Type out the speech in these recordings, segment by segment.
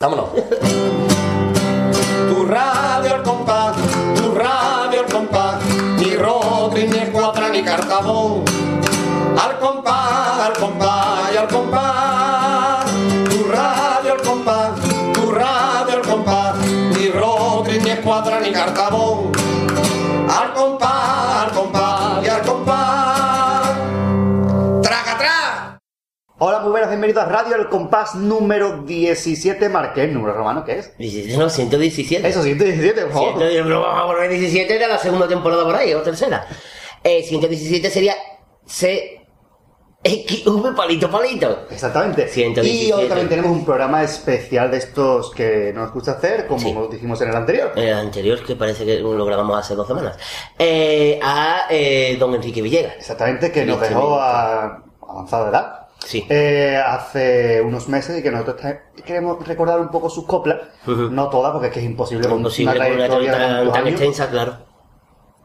Vámonos. tu radio al compás, tu radio al compás, ni Rodri, ni Escuadra, ni Cartabón. Hola, muy buenas, bienvenidos a Radio El Compás número 17. Marqué el número romano, ¿qué es? 17, no, 117. Eso, 117, por favor. 117, pero vamos a poner 17 de la segunda temporada por ahí, o tercera. Eh, 117 sería C. XV palito palito. Exactamente. 117. Y hoy también tenemos un programa especial de estos que nos gusta hacer, como Sí. dijimos en el anterior. El anterior, que parece que lo grabamos hace dos semanas. Eh, a eh, don Enrique Villegas. Exactamente, que nos dejó a avanzada edad. Sí. Eh, hace unos meses y que nosotros queremos recordar un poco sus coplas, no todas porque es que es imposible con una trayectoria tan, extensa, claro.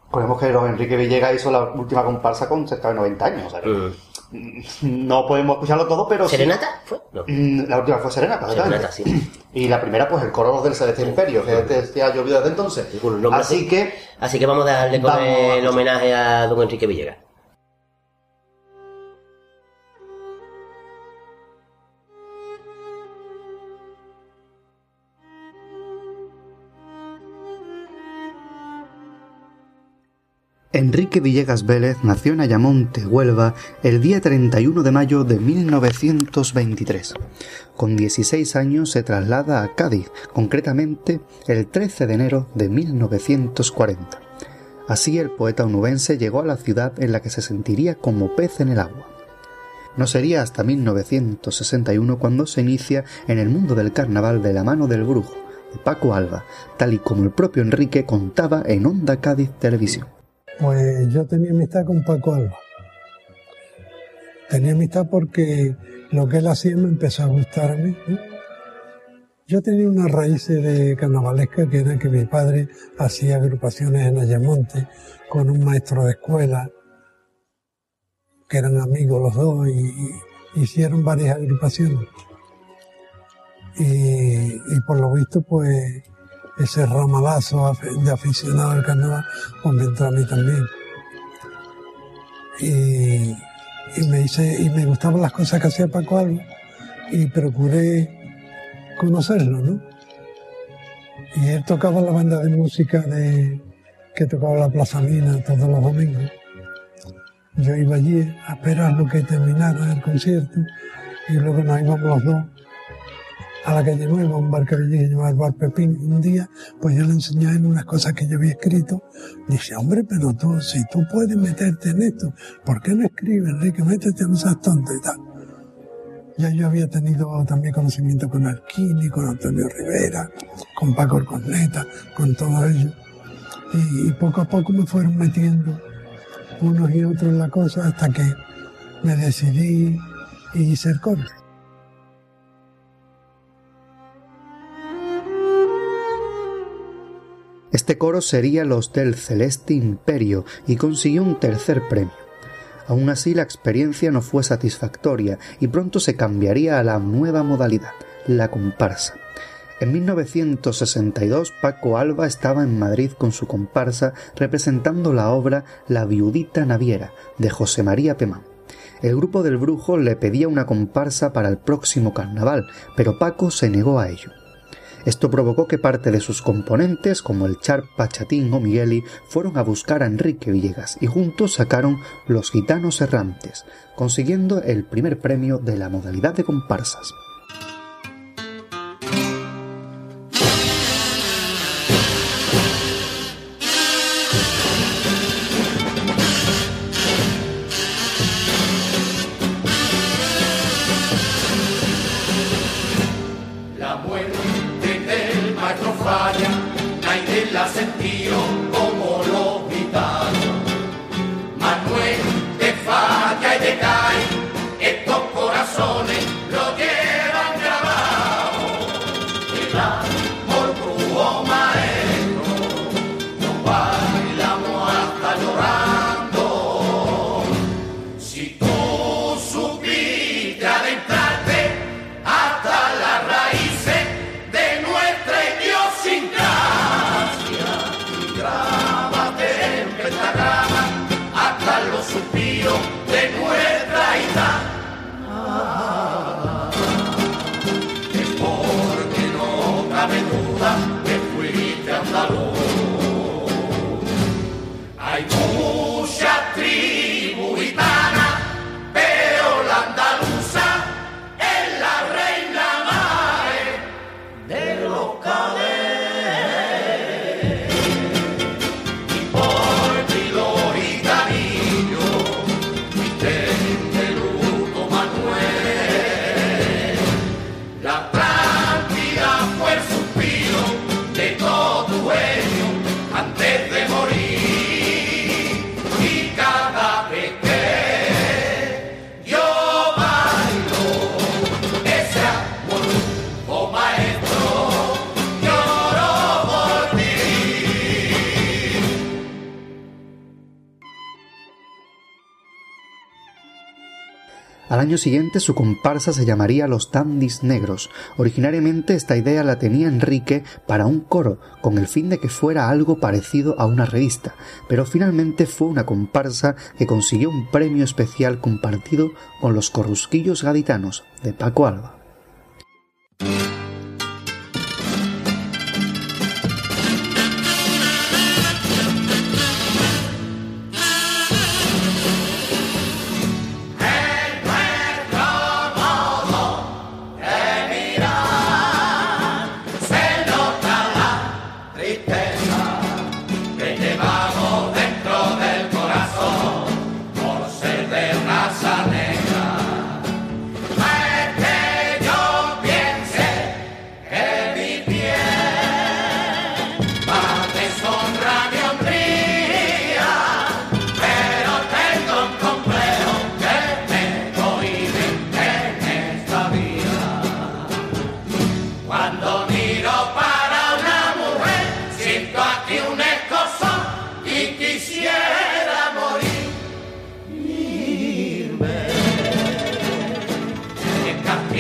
Recordemos que don Enrique Villegas hizo la última comparsa con cerca de 90 años, o sea Mm. no podemos escucharlo todo, pero sí- ¿Serenata? ¿Fue? No. Mm, La última fue Serenata, Serenata, sí. Y la primera, pues el coro del Celeste Imperio, que este ha llovido desde entonces. Así que, Así que vamos a darle con el homenaje a don Enrique Villegas. Enrique Villegas Vélez nació en Ayamonte, Huelva, el día 31 de mayo de 1923. Con 16 años se traslada a Cádiz, concretamente el 13 de enero de 1940. Así el poeta onubense llegó a la ciudad en la que se sentiría como pez en el agua. No sería hasta 1961 cuando se inicia en el mundo del carnaval de la mano del brujo, de Paco Alba, tal y como el propio Enrique contaba en Onda Cádiz Televisión. Pues yo tenía amistad con Paco Alba. Tenía amistad porque lo que él hacía me empezó a gustar a mí. Yo tenía unas raíces de carnavalesca que era que mi padre hacía agrupaciones en Ayamonte con un maestro de escuela, que eran amigos los dos, y, y hicieron varias agrupaciones. Y, y por lo visto, pues ese ramalazo de aficionado al carnaval, pues me entró a mí también. Y, y me hice, y me gustaban las cosas que hacía Paco Alba y procuré conocerlo, ¿no? Y él tocaba la banda de música de, que tocaba la Plaza Mina todos los domingos. Yo iba allí a esperar lo que terminara el concierto y luego nos íbamos los dos a la calle Nueva, un bar que el Bar Pepín. Un día, pues yo le enseñé él unas cosas que yo había escrito. Dice, hombre, pero tú, si tú puedes meterte en esto, ¿por qué no escribes, Enrique? Métete, no seas tonto y tal. Ya yo había tenido también conocimiento con Alquini, con Antonio Rivera, con Paco Orconeta, con todo ello. Y, poco a poco me fueron metiendo unos y otros en la cosa hasta que me decidí y hice el. Este coro sería los del Celeste Imperio y consiguió un tercer premio. Aún así, la experiencia no fue satisfactoria y pronto se cambiaría a la nueva modalidad, la comparsa. En 1962, Paco Alba estaba en Madrid con su comparsa representando la obra La viudita naviera de José María Pemán. El grupo del brujo le pedía una comparsa para el próximo carnaval, pero Paco se negó a ello. Esto provocó que parte de sus componentes, como el Charpa, Chatín o Migueli, fueron a buscar a Enrique Villegas y juntos sacaron Los Gitanos Errantes, consiguiendo el primer premio de la modalidad de comparsas. Año siguiente su comparsa se llamaría Los Dandis Negros. Originariamente esta idea la tenía Enrique para un coro, con el fin de que fuera algo parecido a una revista, pero finalmente fue una comparsa que consiguió un premio especial compartido con los corrusquillos gaditanos de Paco Alba.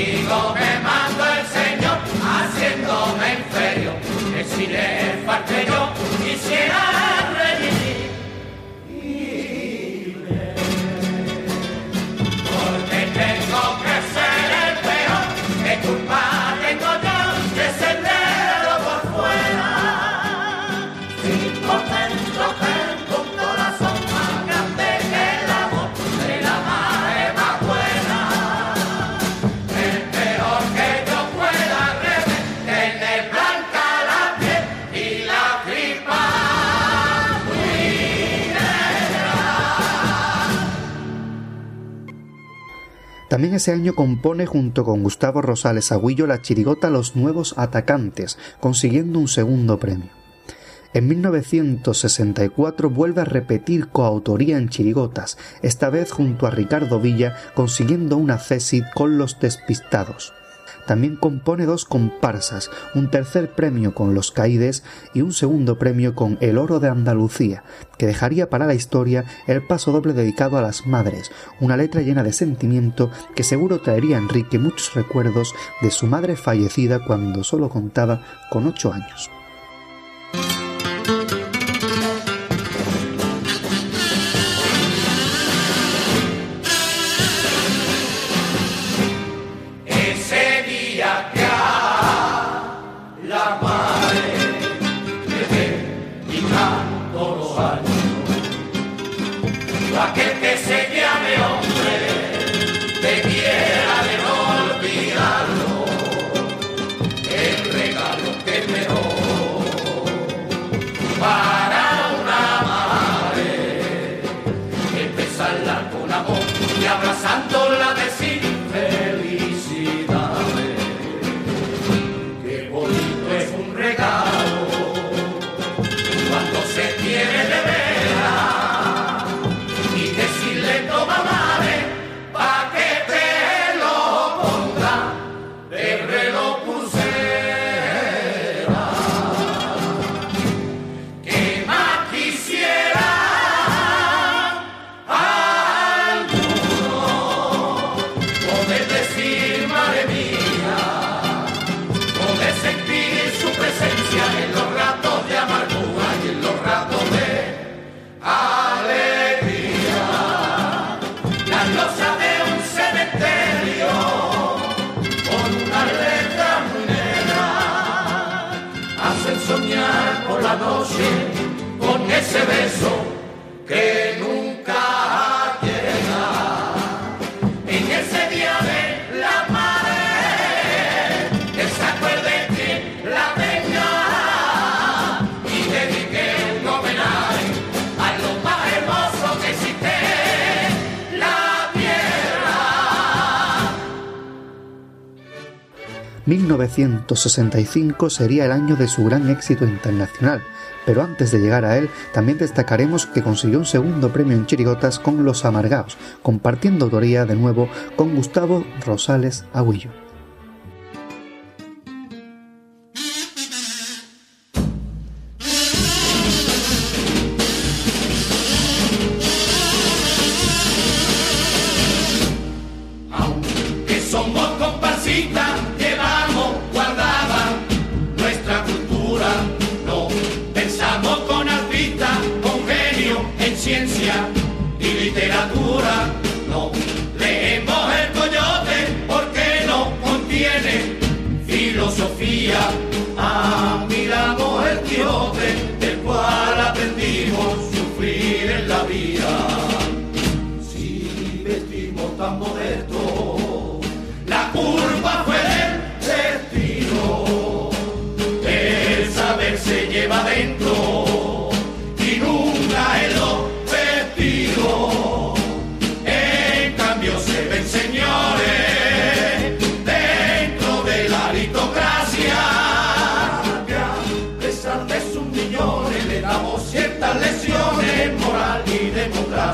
me mando el Señor, haciéndome inferior, exilé farteño. También ese año compone junto con Gustavo Rosales Agüillo la chirigota Los Nuevos Atacantes, consiguiendo un segundo premio. En 1964 vuelve a repetir coautoría en chirigotas, esta vez junto a Ricardo Villa, consiguiendo una cesid con Los Despistados. También compone dos comparsas, un tercer premio con Los Caídes y un segundo premio con El Oro de Andalucía, que dejaría para la historia el paso doble dedicado a las madres, una letra llena de sentimiento que seguro traería a Enrique muchos recuerdos de su madre fallecida cuando solo contaba con ocho años. ...1965 sería el año de su gran éxito internacional, pero antes de llegar a él, también destacaremos que consiguió un segundo premio en chirigotas con Los Amargaos, compartiendo autoría de nuevo con Gustavo Rosales Agüillo. Somos comparsita,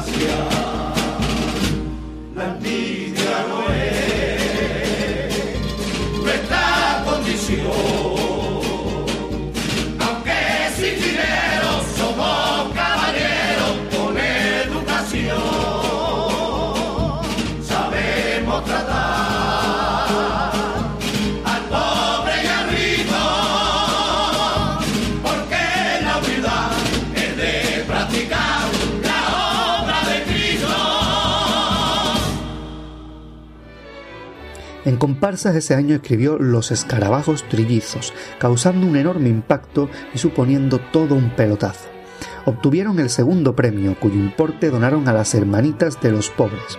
gracias. Comparsas ese año escribió Los escarabajos trillizos, causando un enorme impacto y suponiendo todo un pelotazo. Obtuvieron el segundo premio, cuyo importe donaron a las hermanitas de los pobres.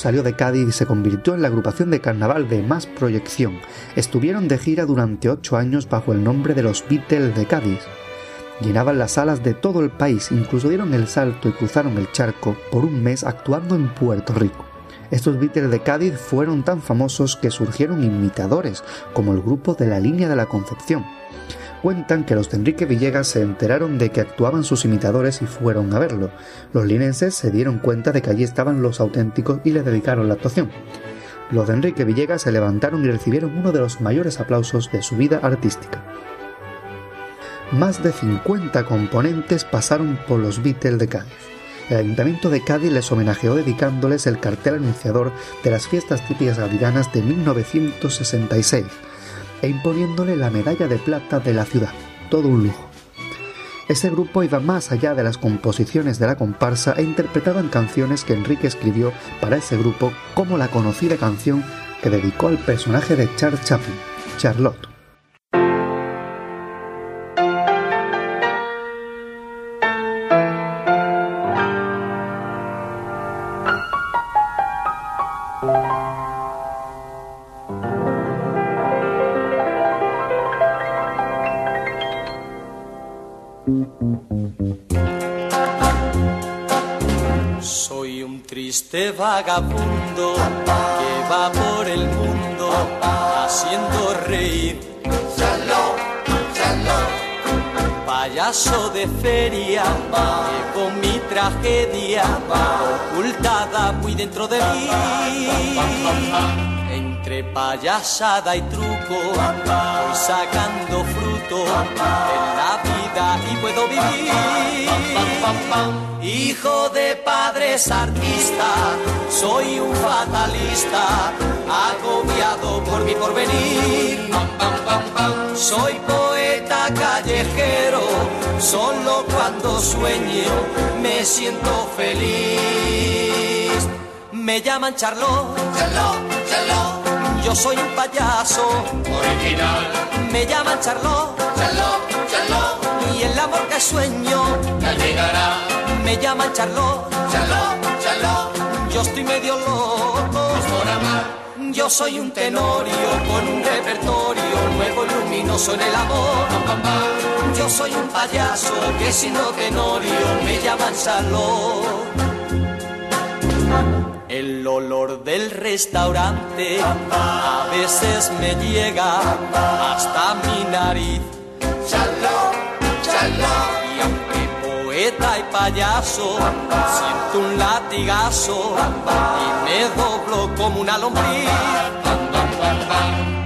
Salió de Cádiz y se convirtió en la agrupación de carnaval de más proyección. Estuvieron de gira durante ocho años bajo el nombre de los Beatles de Cádiz. Llenaban las salas de todo el país, incluso dieron el salto y cruzaron el charco por un mes actuando en Puerto Rico. Estos Beatles de Cádiz fueron tan famosos que surgieron imitadores, como el grupo de la Línea de la Concepción. Cuentan que los de Enrique Villegas se enteraron de que actuaban sus imitadores y fueron a verlo. Los linenses se dieron cuenta de que allí estaban los auténticos y le dedicaron la actuación. Los de Enrique Villegas se levantaron y recibieron uno de los mayores aplausos de su vida artística. Más de 50 componentes pasaron por los Beatles de Cádiz. El Ayuntamiento de Cádiz les homenajeó dedicándoles el cartel anunciador de las fiestas típicas gaditanas de 1966 e imponiéndole la medalla de plata de la ciudad, todo un lujo. Ese grupo iba más allá de las composiciones de la comparsa e interpretaban canciones que Enrique escribió para ese grupo, como la conocida canción que dedicó al personaje de Charles Chaplin, Charlotte. Payaso de feria, llevo mi tragedia ocultada muy dentro de mí. Entre payasada y truco, voy sacando fruto en la vida y puedo vivir. Hijo de padres artistas, soy un fatalista, agobiado por mi porvenir. Soy poeta callejero, solo cuando sueño me siento feliz. Me llaman Charlot, Saló, saló. yo soy un payaso. Original. Me llaman Charlot Saló, saló. y el amor que sueño. Ya llegará. Me llaman Charlot, Saló, saló. yo estoy medio loco. Por amar. Yo soy un tenorio con un repertorio nuevo luminoso en el amor. Yo soy un payaso que siendo tenorio me llaman salón. El olor del restaurante a veces me llega hasta mi nariz. Saló, saló. Poeta y payaso, siento un latigazo y me doblo como una lombriz.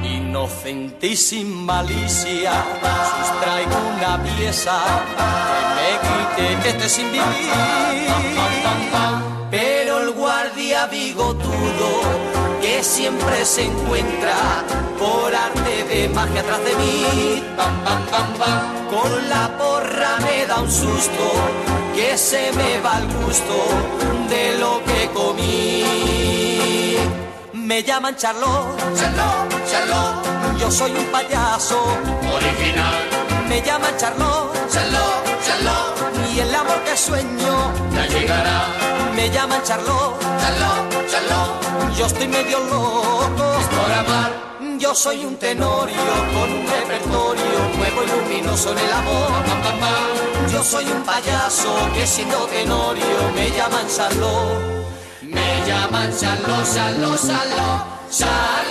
Inocente y sin malicia, sustraigo una pieza que me quite este sin vivir. Pero el guardia bigotudo que siempre se encuentra por arte de magia atrás de mí. Con la porra me da un susto que se me va el gusto de lo que comí. Me llaman Charlot, Saló, saló. yo soy un payaso. Original. Me llaman Charlot Saló, saló. y el amor que sueño. Ya llegará. Me llaman Charlot, Saló, yo estoy medio loco. Por amar. Yo soy un tenorio con un repertorio nuevo y luminoso en el amor. Yo soy un payaso que siendo tenorio me llaman Saló. Me llaman saló, saló, saló. Saló.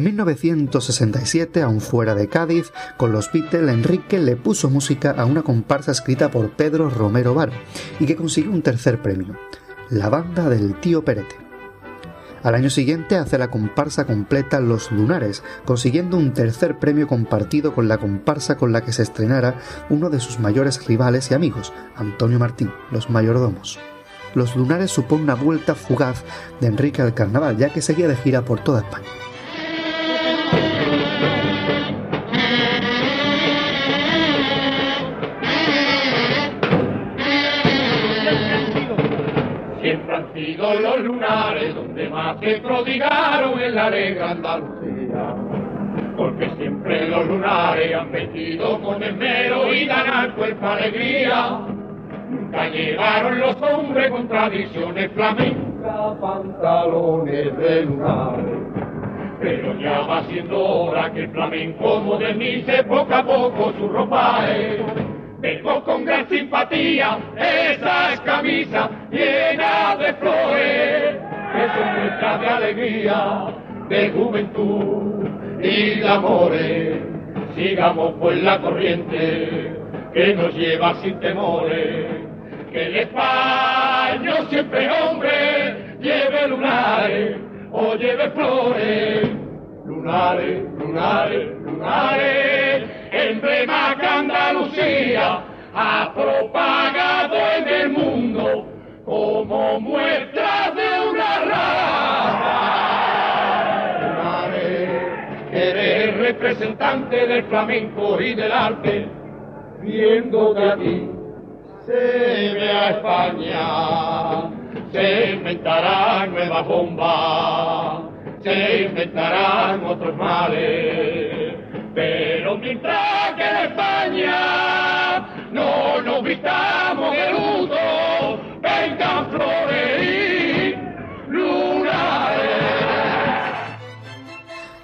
En 1967, aún fuera de Cádiz, con los Beatles, Enrique le puso música a una comparsa escrita por Pedro Romero Bar y que consiguió un tercer premio, la banda del tío Perete. Al año siguiente hace la comparsa completa Los Lunares, consiguiendo un tercer premio compartido con la comparsa con la que se estrenara uno de sus mayores rivales y amigos, Antonio Martín, Los Mayordomos. Los Lunares supone una vuelta fugaz de Enrique al carnaval, ya que seguía de gira por toda España. Sido los lunares donde más se prodigaron en la alegre Andalucía. Porque siempre los lunares han vestido con esmero y dan al cuerpo alegría. Nunca llevaron los hombres con tradiciones flamencas, pantalones de lunares. Pero ya va siendo hora que el flamenco modernice poco a poco su ropaje. Vengo con gran simpatía esas camisas llenas de flores, que son muestras de alegría, de juventud y de amores. Sigamos pues la corriente que nos lleva sin temores, que el español siempre hombre lleve lunares o lleve flores. Lunares, lunares, lunares, emblema que Andalucía ha propagado en el mundo como muestra de una raza. Lunares, eres representante del flamenco y del arte, viéndote a ti se ve a España, se inventarán nuevas bombas, se inventarán otros males, pero mientras que en España no nos vistamos de luto, vengan flores y.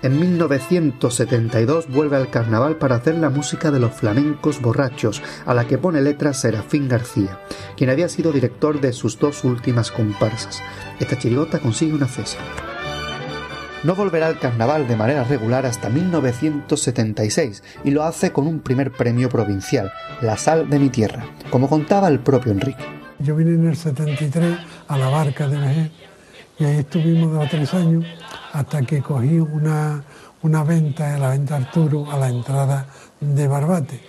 En 1972 vuelve al carnaval para hacer la música de los flamencos borrachos, a la que pone letras Serafín García, quien había sido director de sus dos últimas comparsas. Esta chirigota consigue una cesa. No volverá al carnaval de manera regular hasta 1976 y lo hace con un primer premio provincial, La Sal de mi Tierra, como contaba el propio Enrique. Yo vine en el 73 a la barca de Vejer y ahí estuvimos dos o tres años hasta que cogí una, una venta, la venta Arturo, a la entrada de Barbate.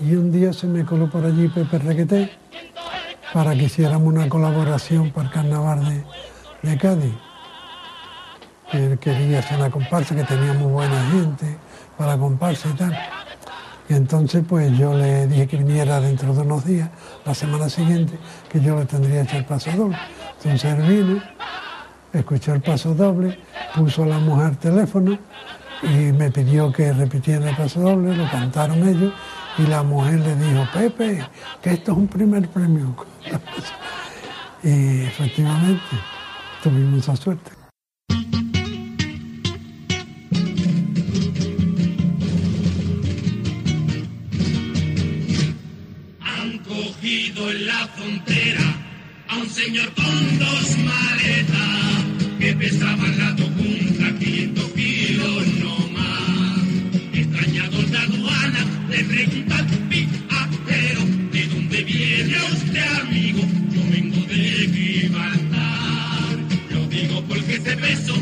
Y un día se me coló por allí Pepe Requeté para que hiciéramos una colaboración para el carnaval de, de Cádiz. Él quería hacer la comparsa, que tenía muy buena gente para la comparsa y tal. Y entonces pues yo le dije que viniera dentro de unos días, la semana siguiente, que yo le tendría hecho el paso doble. Entonces él vino, escuchó el paso doble, puso a la mujer teléfono y me pidió que repitiera el paso doble, lo cantaron ellos y la mujer le dijo, Pepe, que esto es un primer premio. y efectivamente tuvimos esa suerte. En la frontera a un señor con dos maletas que pesaban la punta 500 kilos no más. Extrañados de aduana, le pregunta al viajero, ¿de dónde viene usted amigo? Yo vengo de Gibraltar. Lo digo porque ese peso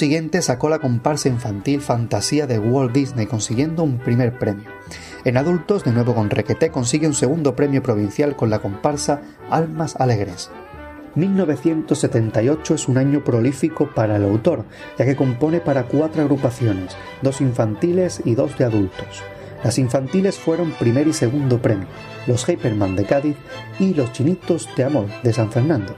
siguiente sacó la comparsa infantil Fantasía de Walt Disney consiguiendo un primer premio. En adultos, de nuevo con Requeté, consigue un segundo premio provincial con la comparsa Almas Alegres. 1978 es un año prolífico para el autor, ya que compone para cuatro agrupaciones, dos infantiles y dos de adultos. Las infantiles fueron primer y segundo premio, los Hyperman de Cádiz y los Chinitos de Amor de San Fernando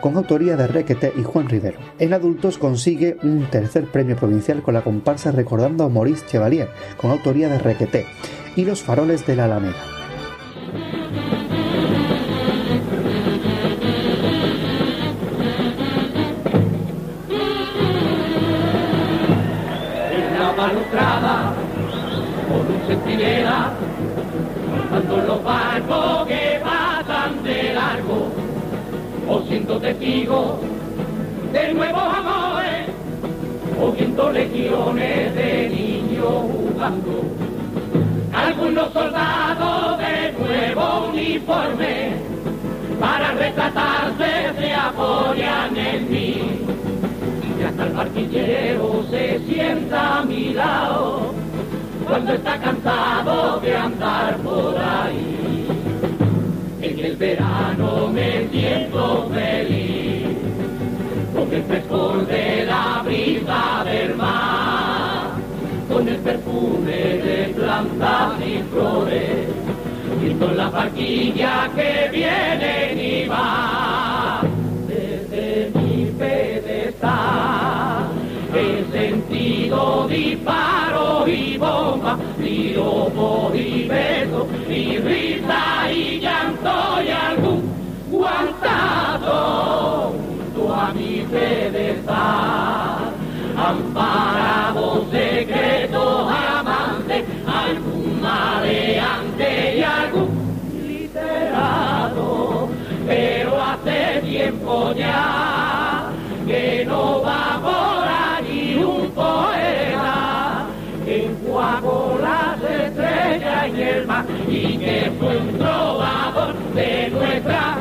con autoría de Requete y Juan Rivero. En adultos consigue un tercer premio provincial con la comparsa Recordando a Maurice Chevalier, con autoría de Requete, y Los Faroles de la Alameda. balustrada con un centinela los barcos siendo testigos de nuevos amores o viendo legiones de niños jugando algunos soldados de nuevo uniforme para retratarse se apoyan en mí y hasta el barquillero se sienta a mi lado cuando está cansado de andar por ahí. Verano me siento feliz con el frescor de la brisa del mar, con el perfume de plantas y flores, y con la barquilla que vienen y van desde mi pedestal. He sentido disparos y bombas, tiro y beso, y risa y llanto y algún guantazo junto a mi pedestal. Amparado y que fue un trovador de nuestra.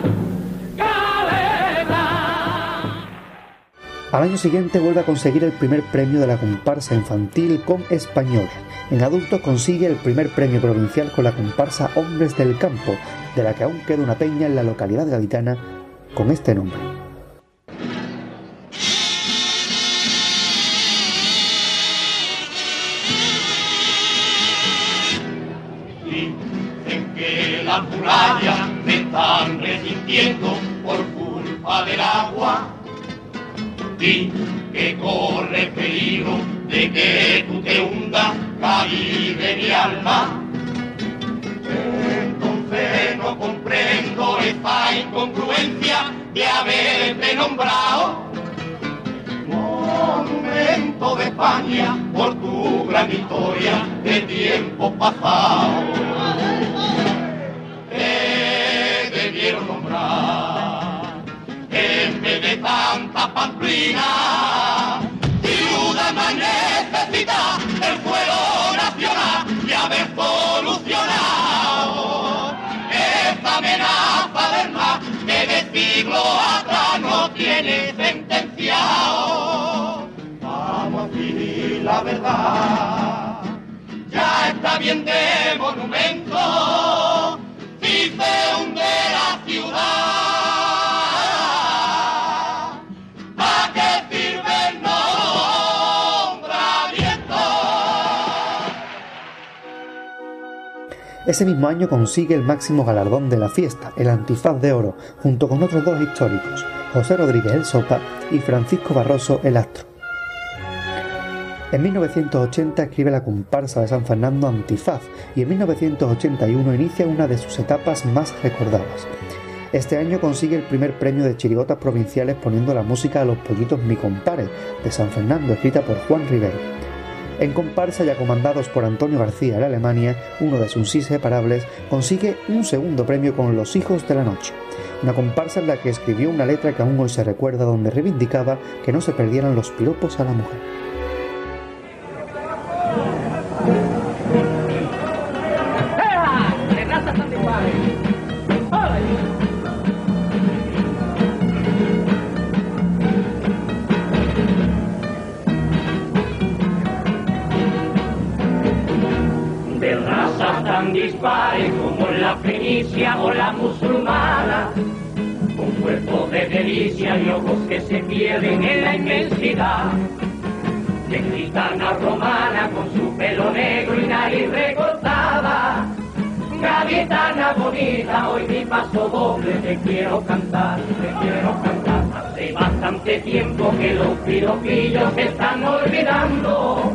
Al año siguiente vuelve a conseguir el primer premio de la comparsa infantil con Española. En adultos consigue el primer premio provincial con la comparsa Hombres del Campo, de la que aún queda una peña en la localidad gaditana con este nombre. Están resintiendo por culpa del agua. Di que corre peligro de que tú te hundas, caí de mi alma. Entonces no comprendo esta incongruencia de haberte nombrado monumento de España por tu gran historia de tiempos pasados. Te debieron nombrar en vez de tanta pamplina. Ciudad más necesita el fuego nacional y haber solucionado esta amenaza del mar que de siglos atrás no tiene sentenciado. Vamos a decir la verdad, ya está bien de monumento, Ese mismo año consigue el máximo galardón de la fiesta, el Antifaz de Oro, junto con otros dos históricos, José Rodríguez el Sopa y Francisco Barroso el Astro. En 1980 escribe la comparsa de San Fernando Antifaz y en 1981 inicia una de sus etapas más recordadas. Este año consigue el primer premio de chirigotas provinciales poniendo la música a los pollitos Mi Compare de San Fernando, escrita por Juan Rivero. En comparsa, ya comandados por Antonio García de Alemania, uno de sus inseparables, consigue un segundo premio con Los Hijos de la Noche, una comparsa en la que escribió una letra que aún hoy se recuerda donde reivindicaba que no se perdieran los piropos a la mujer. Como la fenicia o la musulmana, con cuerpos de delicia y ojos que se pierden en la inmensidad de gitana romana con su pelo negro y nariz recortada. Gaditana bonita, hoy mi paso doble te quiero cantar, te quiero cantar. Hace bastante tiempo que los piropillos se están olvidando,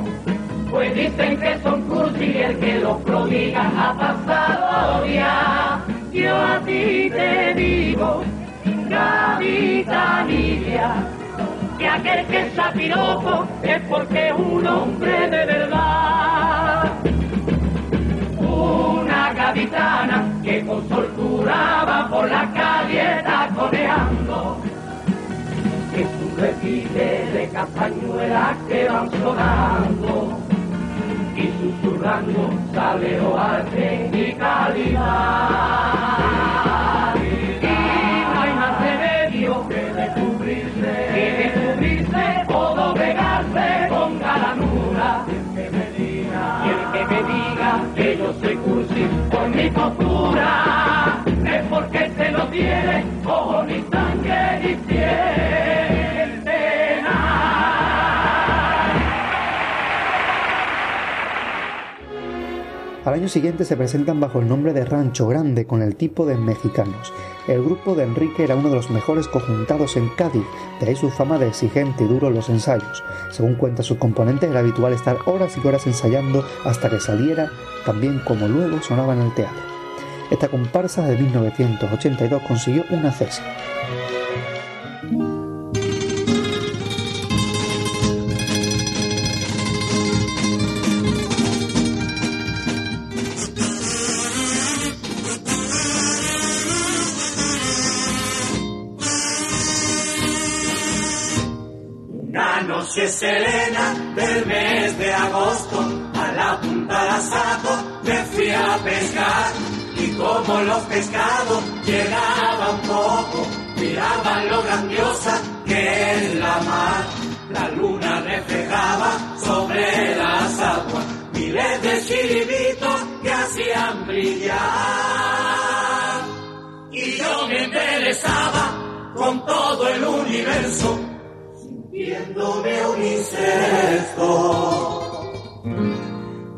pues dicen que son cursi y el que los prodiga ha pasado ya. Yo a ti te digo, Gaditanilla, que aquel que es piropo es porque es un hombre de verdad. Una gaditana que con soltura va por la calle taconeando. Es un repite de castañuelas que van sonando y susurrando salero arte y no hay más remedio que descubrirse, que descubrirse, todo pegarse con galanura. Y el que me diga, y que me diga que yo soy cursi por mi postura, es porque se lo tiene, Al año siguiente se presentan bajo el nombre de Rancho Grande con el tipo de mexicanos. El grupo de Enrique era uno de los mejores conjuntados en Cádiz, de ahí su fama de exigente y duro en los ensayos. Según cuenta sus componentes, era habitual estar horas y horas ensayando hasta que saliera, también como luego sonaba en el teatro. Esta comparsa de 1982 consiguió una cesión. Noche serena del mes de agosto, a la punta de saco me fui a pescar. Y como los pescados llegaban poco, miraban lo grandiosa que es la mar. La luna reflejaba sobre las aguas miles de chiribitos que hacían brillar. Y yo me embelezaba con todo el universo viéndome un insecto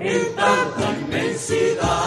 en tanta inmensidad.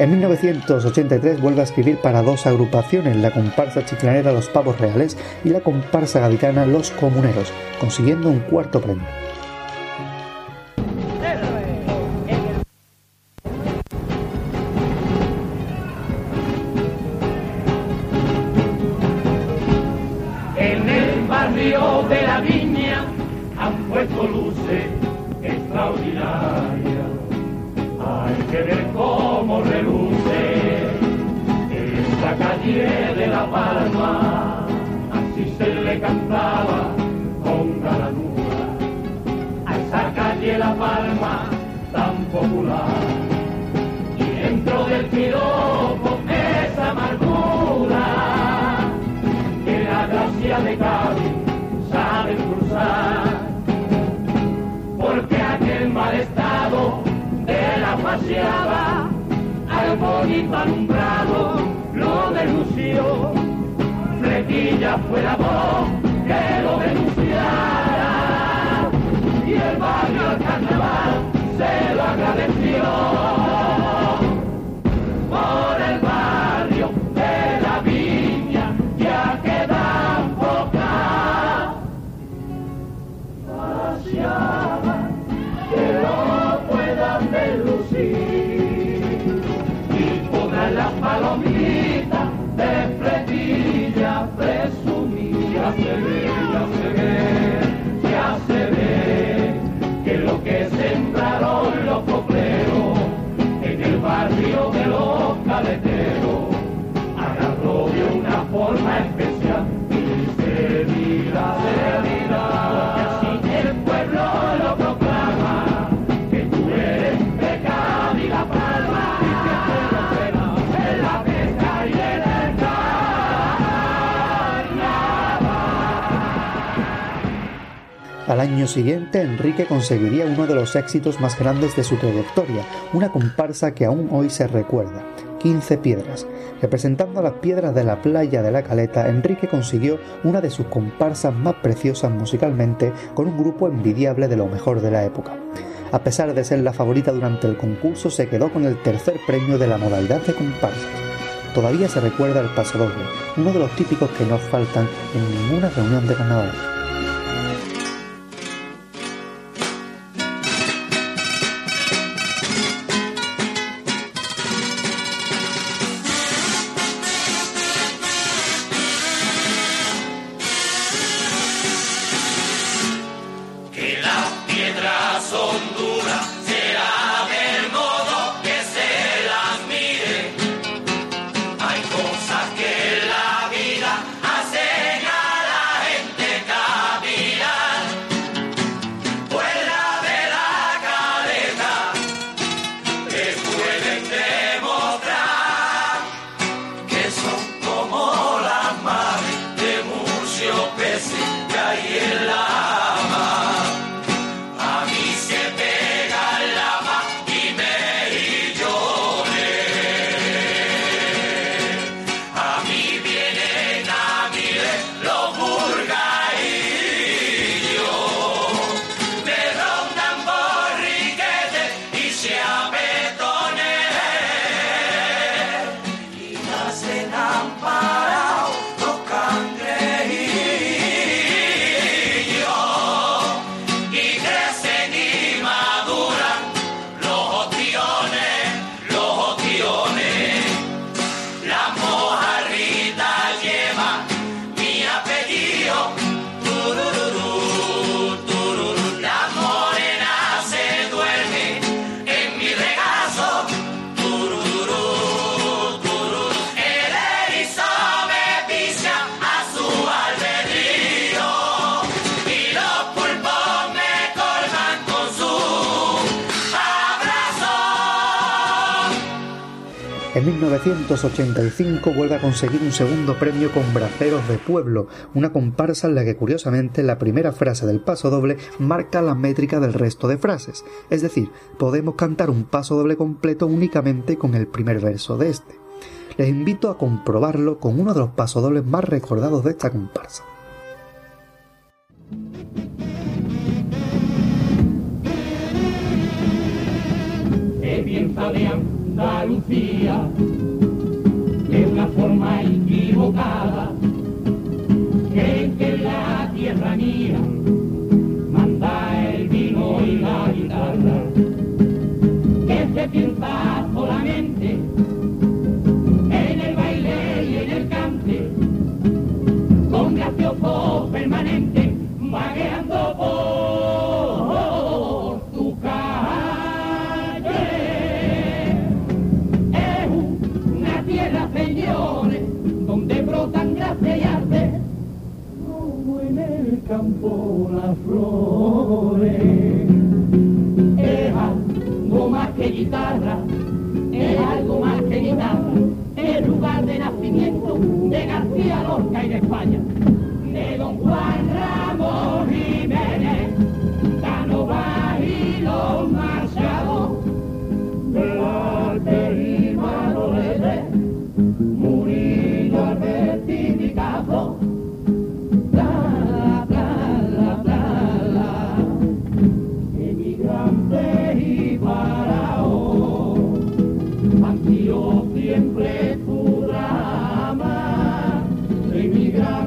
En 1983 vuelve a escribir para dos agrupaciones, la comparsa chiclanera Los Pavos Reales y la comparsa gaditana Los Comuneros, consiguiendo un cuarto premio. Tan popular. Y dentro del piropo esa amargura que la gracia de Cádiz sabe cruzar. Porque aquel mal estado de la paseaba al bonito alumbrado lo denunció. Flequilla fue la voz que lo denunciara y el barrio al carnaval se lo agradeció por el barrio de la viña ya quedan pocas paseadas que lo puedan delucir y podrán las palomitas de fletilla presumir barrio de los caleteros. Agarró de una forma especial y se dirá, se Al año siguiente, Enrique conseguiría uno de los éxitos más grandes de su trayectoria, una comparsa que aún hoy se recuerda, 15 piedras. Representando las piedras de la playa de la Caleta, Enrique consiguió una de sus comparsas más preciosas musicalmente con un grupo envidiable de lo mejor de la época. A pesar de ser la favorita durante el concurso, se quedó con el tercer premio de la modalidad de comparsas. Todavía se recuerda el pasodoble, uno de los típicos que no faltan en ninguna reunión de carnaval. En 1985 vuelve a conseguir un segundo premio con Braceros de Pueblo, una comparsa en la que curiosamente la primera frase del paso doble marca la métrica del resto de frases, es decir, podemos cantar un paso doble completo únicamente con el primer verso de este. Les invito a comprobarlo con uno de los pasodobles más recordados de esta comparsa. de Andalucía de una forma equivocada. Creen que la tierra mía manda el vino y la guitarra. Que se piensa solamente en el baile y en el cante, con gracioso permanente, vagueando por campo las flores. Es algo más que guitarra, es algo más que guitarra, es lugar de nacimiento de García Lorca y de España, de Don Juan Ramón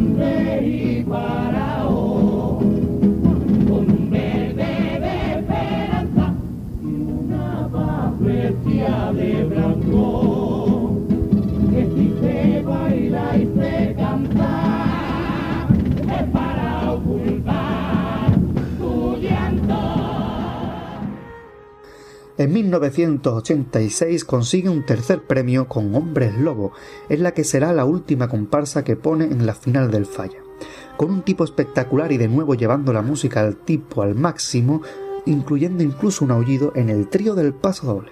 hambre y. En 1986 consigue un tercer premio con Hombres Lobo, en la que será la última comparsa que pone en la final del Falla. Con un tipo espectacular y de nuevo llevando la música al tipo al máximo, incluyendo incluso un aullido en el trío del paso doble.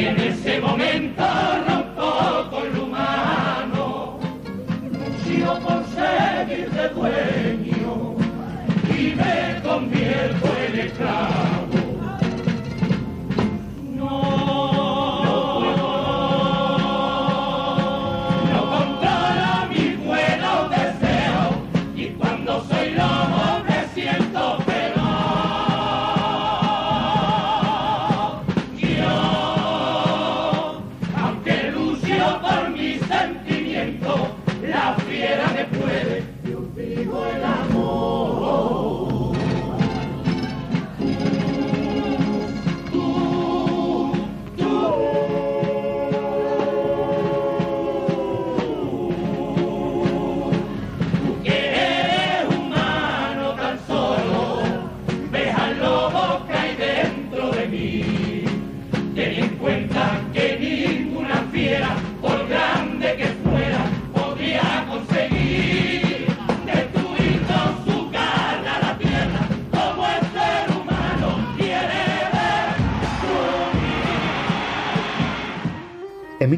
En ese momento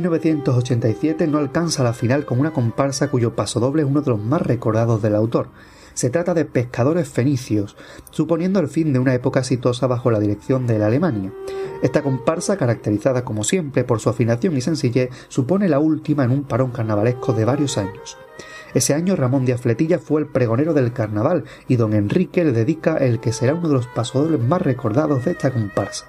1987 no alcanza la final con una comparsa cuyo pasodoble es uno de los más recordados del autor. Se trata de Pescadores Fenicios, suponiendo el fin de una época exitosa bajo la dirección de la Alemania. Esta comparsa, caracterizada como siempre por su afinación y sencillez, supone la última en un parón carnavalesco de varios años. Ese año Ramón Díaz Fletilla fue el pregonero del carnaval y don Enrique le dedica el que será uno de los pasodobles más recordados de esta comparsa.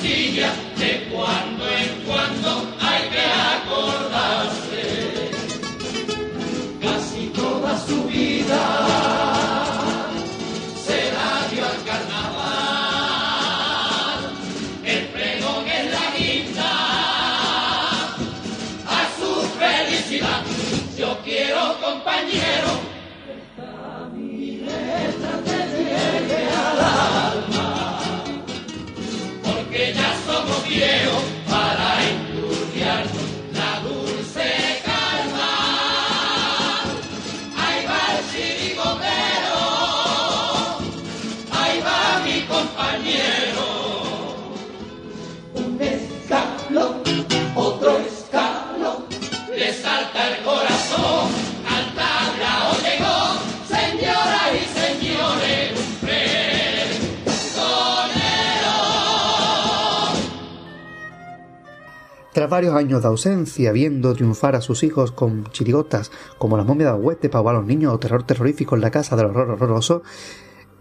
Sencilla, de cuando en cuando somos Varios años de ausencia, viendo triunfar a sus hijos con chirigotas como las momias de Pau a los niños o Terror terrorífico en la casa del horror horroroso,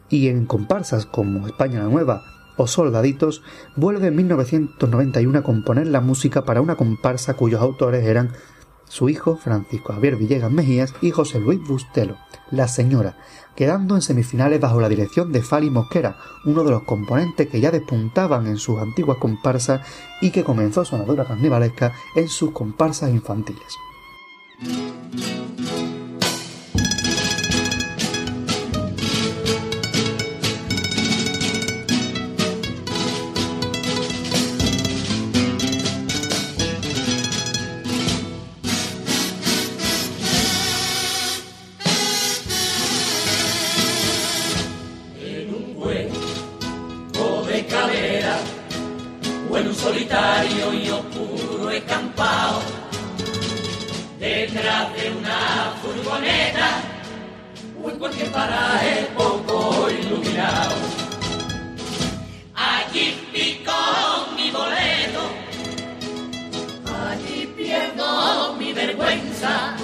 y en comparsas como España la Nueva o Soldaditos, vuelve en 1991 a componer la música para una comparsa cuyos autores eran su hijo Francisco Javier Villegas Mejías y José Luis Bustelo, La Señora, quedando en semifinales bajo la dirección de Fali Mosquera, uno de los componentes que ya despuntaban en sus antiguas comparsas y que comenzó su andadura carnivalesca en sus comparsas infantiles. En cualquier paraje poco iluminado allí pico mi boleto allí pierdo mi vergüenza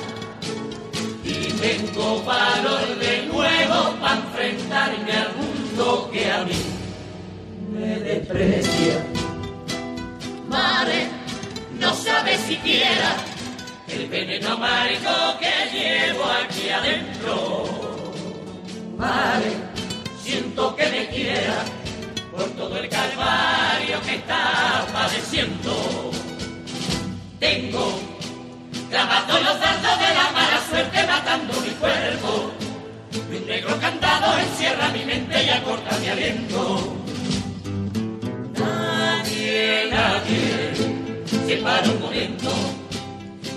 y tengo valor de nuevo para enfrentarme al mundo que a mí me desprecia. Mare, no sabe siquiera el veneno amargo que llevo aquí adentro. Siento que me quiera por todo el calvario que está padeciendo. Tengo clavado los dardos de la mala suerte matando mi cuerpo. Y un negro candado encierra mi mente y acorta mi aliento. Nadie, nadie, se para un momento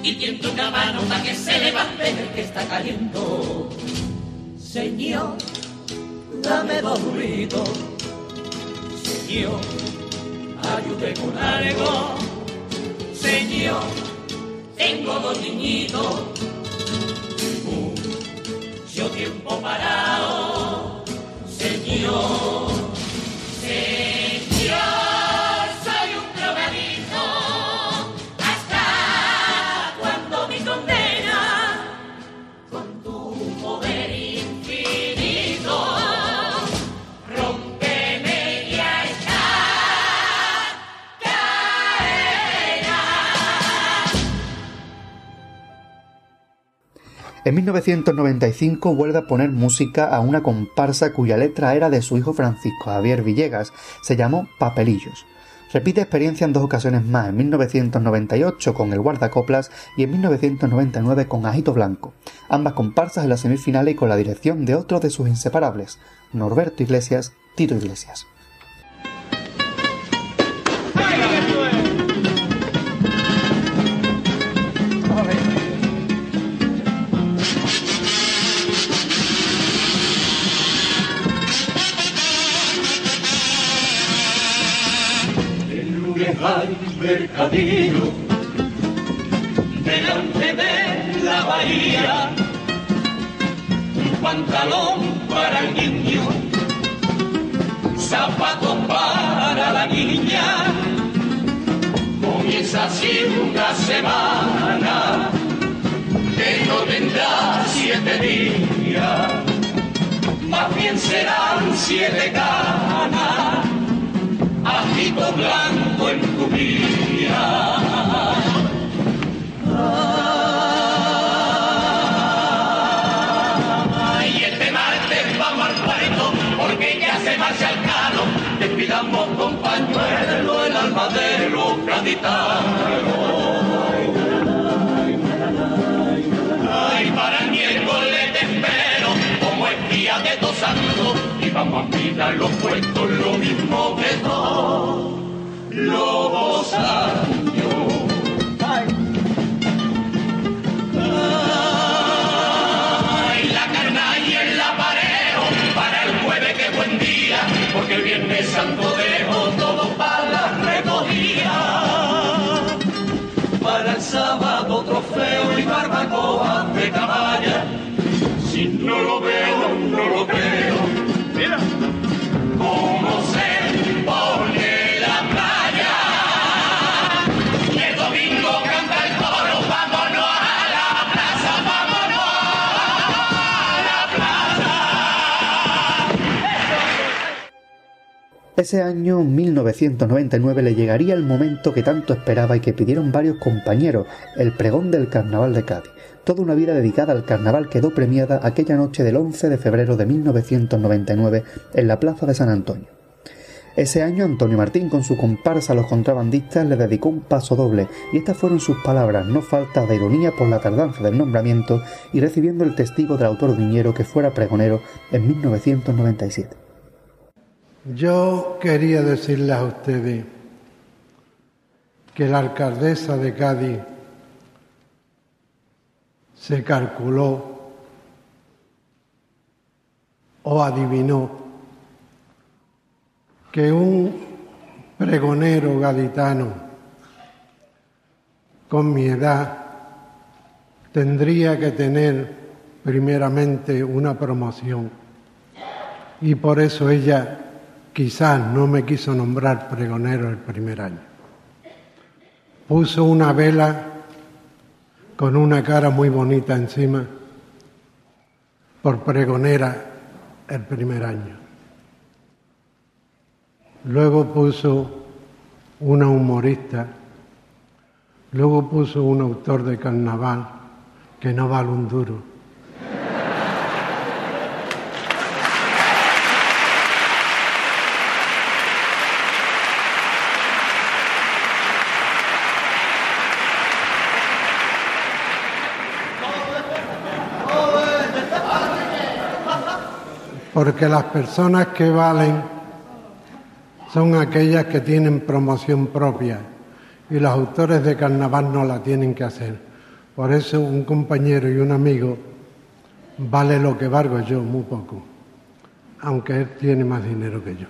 y tiende una mano para que se levante el que está cayendo. Señor, dame dos ruidos. Señor, ayude con algo. Señor, tengo dos niñitos, mucho tiempo parado, Señor, En 1995 vuelve a poner música a una comparsa cuya letra era de su hijo Francisco Javier Villegas, se llamó Papelillos. Repite experiencia en dos ocasiones más, en 1998 con el Guardacoplas y en 1999 con Ajito Blanco, ambas comparsas en las semifinales y con la dirección de otro de sus inseparables, Norberto Iglesias, Tito Iglesias. Hay mercadillo delante de la bahía, un pantalón para el niño, zapatos para la niña. Comienza así una semana de siete días, más bien serán siete ganas, agito blanco en tu vida. Ay, este martes vamos al puerto, porque ya se marcha el carro, despidamos con pañuelo el alma de los y vamos a mirar los puestos lo mismo que todos los años. Ay, la carnalla en la pareo para el jueves que buen día, porque el viernes santo dejo todo para la recogida para el sábado trofeo y barbacoa de caballa. Si no Ese año, 1999, le llegaría el momento que tanto esperaba y que pidieron varios compañeros, el pregón del Carnaval de Cádiz. Toda una vida dedicada al carnaval quedó premiada aquella noche del 11 de febrero de 1999 en la Plaza de San Antonio. Ese año Antonio Martín con su comparsa los contrabandistas le dedicó un paso doble y estas fueron sus palabras, no falta de ironía por la tardanza del nombramiento y recibiendo el testigo del autor viñero que fuera pregonero en 1997. Yo quería decirles a ustedes que la alcaldesa de Cádiz se calculó o adivinó que un pregonero gaditano con mi edad tendría que tener primeramente una promoción. Y por eso ella quizás no me quiso nombrar pregonero el primer año. Puso una vela con una cara muy bonita encima por pregonera el primer año. Luego puso una humorista, luego puso un autor de carnaval que no vale un duro. Porque las personas que valen son aquellas que tienen promoción propia y los autores de carnaval no la tienen que hacer. Por eso un compañero y un amigo vale lo que valgo yo, muy poco, aunque él tiene más dinero que yo.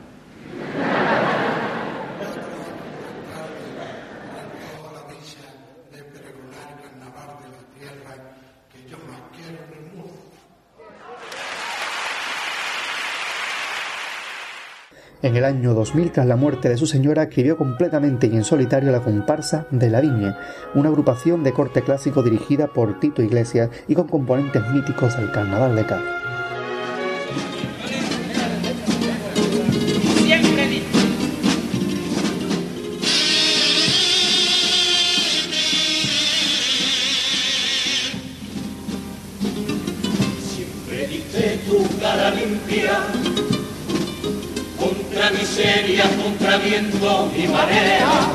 En el año 2000, tras la muerte de su señora, escribió completamente y en solitario la comparsa de La Viña, una agrupación de corte clásico dirigida por Tito Iglesias y con componentes míticos del Carnaval de Cádiz. Viento y marea.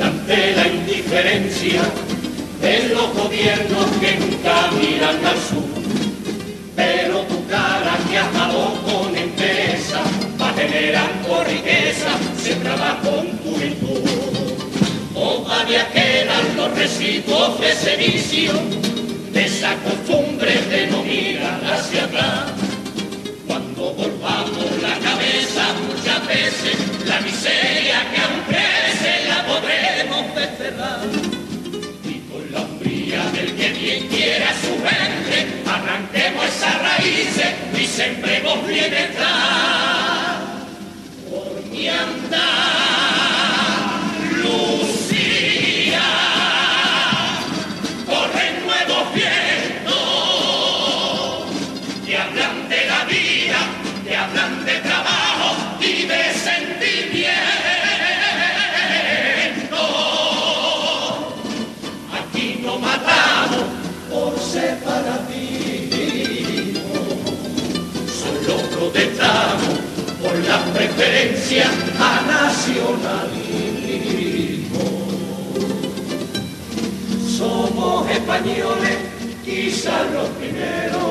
Ante la indiferencia de los gobiernos que nunca miran al sur. Pero tu cara que acabó con empresa, para tener algo riqueza, se trabaja con tu virtud. Todavía quedan los residuos de servicio, de esa costumbre esas raíces y sembremos bienestar. Por mi andar, preferencia a nacionalismo. Somos españoles, quizás los primeros.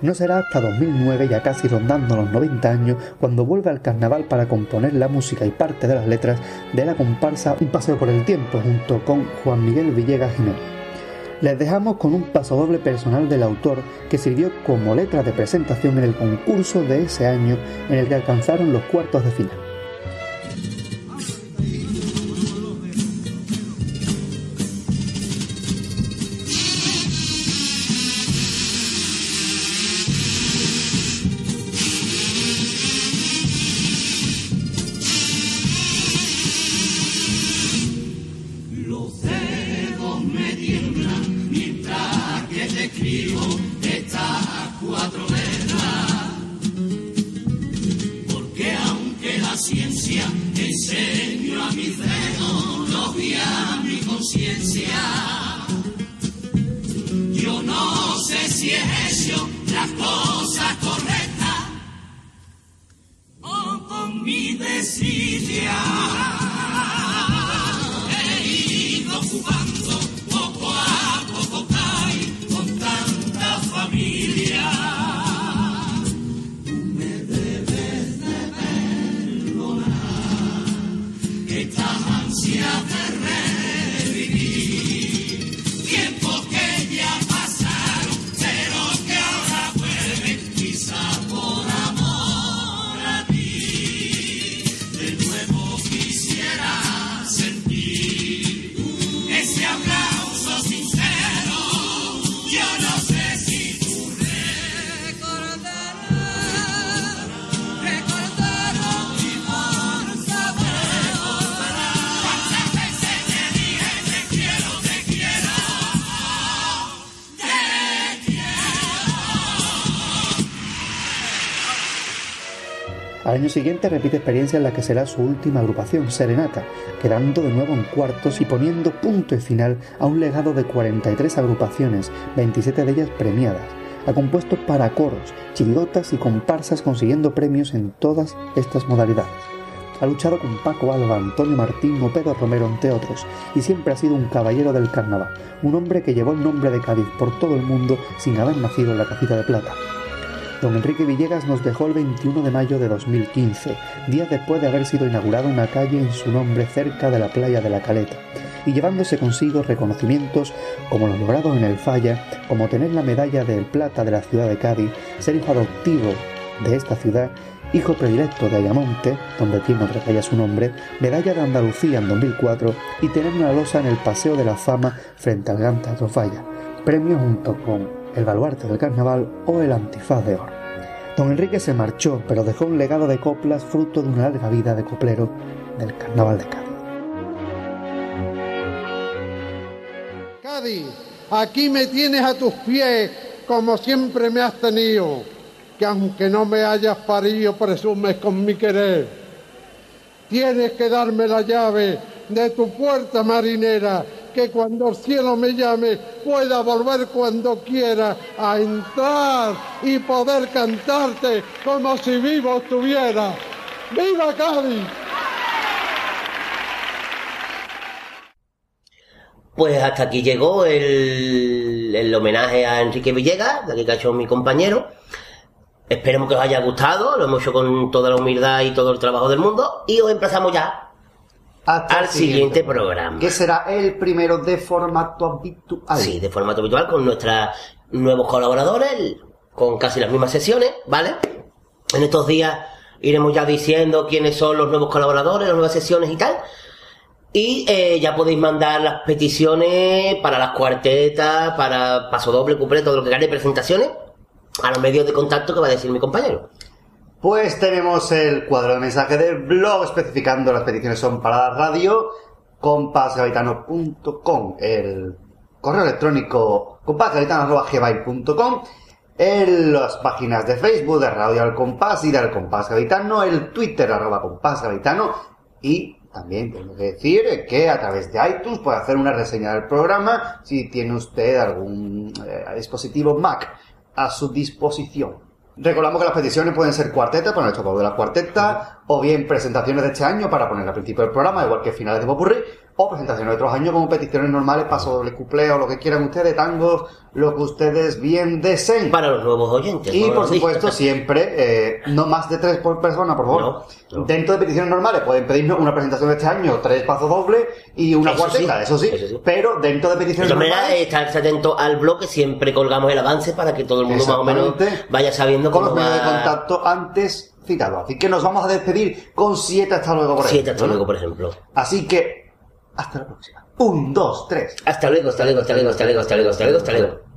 No será hasta 2009, ya casi rondando los 90 años, cuando vuelve al carnaval para componer la música y parte de las letras de la comparsa Un paseo por el tiempo, junto con Juan Miguel Villegas Jiménez. Les dejamos con un pasodoble personal del autor que sirvió como letra de presentación en el concurso de ese año en el que alcanzaron los cuartos de final. Año siguiente repite experiencia en la que será su última agrupación, Serenata, quedando de nuevo en cuartos y poniendo punto y final a un legado de 43 agrupaciones, 27 de ellas premiadas. Ha compuesto para coros, chirigotas y comparsas consiguiendo premios en todas estas modalidades. Ha luchado con Paco Alba, Antonio Martín o Pedro Romero, entre otros, y siempre ha sido un caballero del carnaval, un hombre que llevó el nombre de Cádiz por todo el mundo sin haber nacido en la cajita de plata. Don Enrique Villegas nos dejó el 21 de mayo de 2015, días después de haber sido inaugurada una calle en su nombre cerca de la playa de la Caleta, y llevándose consigo reconocimientos como los logrados en el Falla, como tener la medalla del plata de la ciudad de Cádiz, ser hijo adoptivo de esta ciudad, hijo predilecto de Ayamonte, donde tiene otra calle su nombre, medalla de Andalucía en 2004 y tener una losa en el Paseo de la Fama frente al Gran Teatro Falla, premio junto con el Baluarte del Carnaval o el Antifaz de Oro. Don Enrique se marchó, pero dejó un legado de coplas fruto de una larga vida de coplero del Carnaval de Cádiz. Cádiz, aquí me tienes a tus pies como siempre me has tenido, que aunque no me hayas parido presumes con mi querer. Tienes que darme la llave de tu puerta marinera, que cuando el cielo me llame pueda volver cuando quiera a entrar y poder cantarte como si vivo estuviera. ¡Viva Cádiz! Pues hasta aquí llegó el, el homenaje a Enrique Villegas, de que ha hecho mi compañero. Esperemos que os haya gustado, lo hemos hecho con toda la humildad y todo el trabajo del mundo. Y os empezamos ya Hasta al el siguiente programa. Que será el primero de formato habitual. Sí, de formato habitual, con nuestros nuevos colaboradores, con casi las mismas sesiones, ¿vale? En estos días iremos ya diciendo quiénes son los nuevos colaboradores, las nuevas sesiones y tal. Y eh, ya podéis mandar las peticiones para las cuartetas, para paso doble, cumple, todo lo que queráis, presentaciones, a los medios de contacto que va a decir mi compañero. Pues tenemos el cuadro de mensaje del blog especificando las peticiones son para la radio, compasgavitano.com, el correo electrónico compasgavitano.gmail.com, en las páginas de Facebook de Radio Al Compás y del Compás Gavitano, el Twitter arroba Compás Gavitano y también tengo que decir que a través de iTunes puede hacer una reseña del programa si tiene usted algún eh, dispositivo Mac a su disposición. Recordamos que las peticiones pueden ser cuartetas, para nuestro favor de la cuarteta, o bien presentaciones de este año para poner al principio del programa, igual que finales de Popurrí, o presentaciones de otros años como peticiones normales, paso doble cuplé o lo que quieran ustedes, tangos, lo que ustedes bien deseen. Para los nuevos oyentes. Y por supuesto, siempre, eh, no más de tres por persona, por favor. No, no. Dentro de peticiones normales pueden pedirnos una presentación de este año, tres pasos dobles y una Eso cuarteta, sí, eso, sí, eso sí. Pero dentro de De peticiones todas maneras, normales, estarse atento al blog que siempre colgamos el avance para que todo el mundo más o menos vaya sabiendo con cómo los medios de contacto antes citados. Así que nos vamos a despedir con siete hasta luego, por Siete ejemplo, hasta ¿no? luego, por ejemplo. Así que, hasta la próxima. Un, dos, tres. Hasta luego, hasta luego, hasta luego, hasta luego, hasta luego, hasta luego, hasta luego.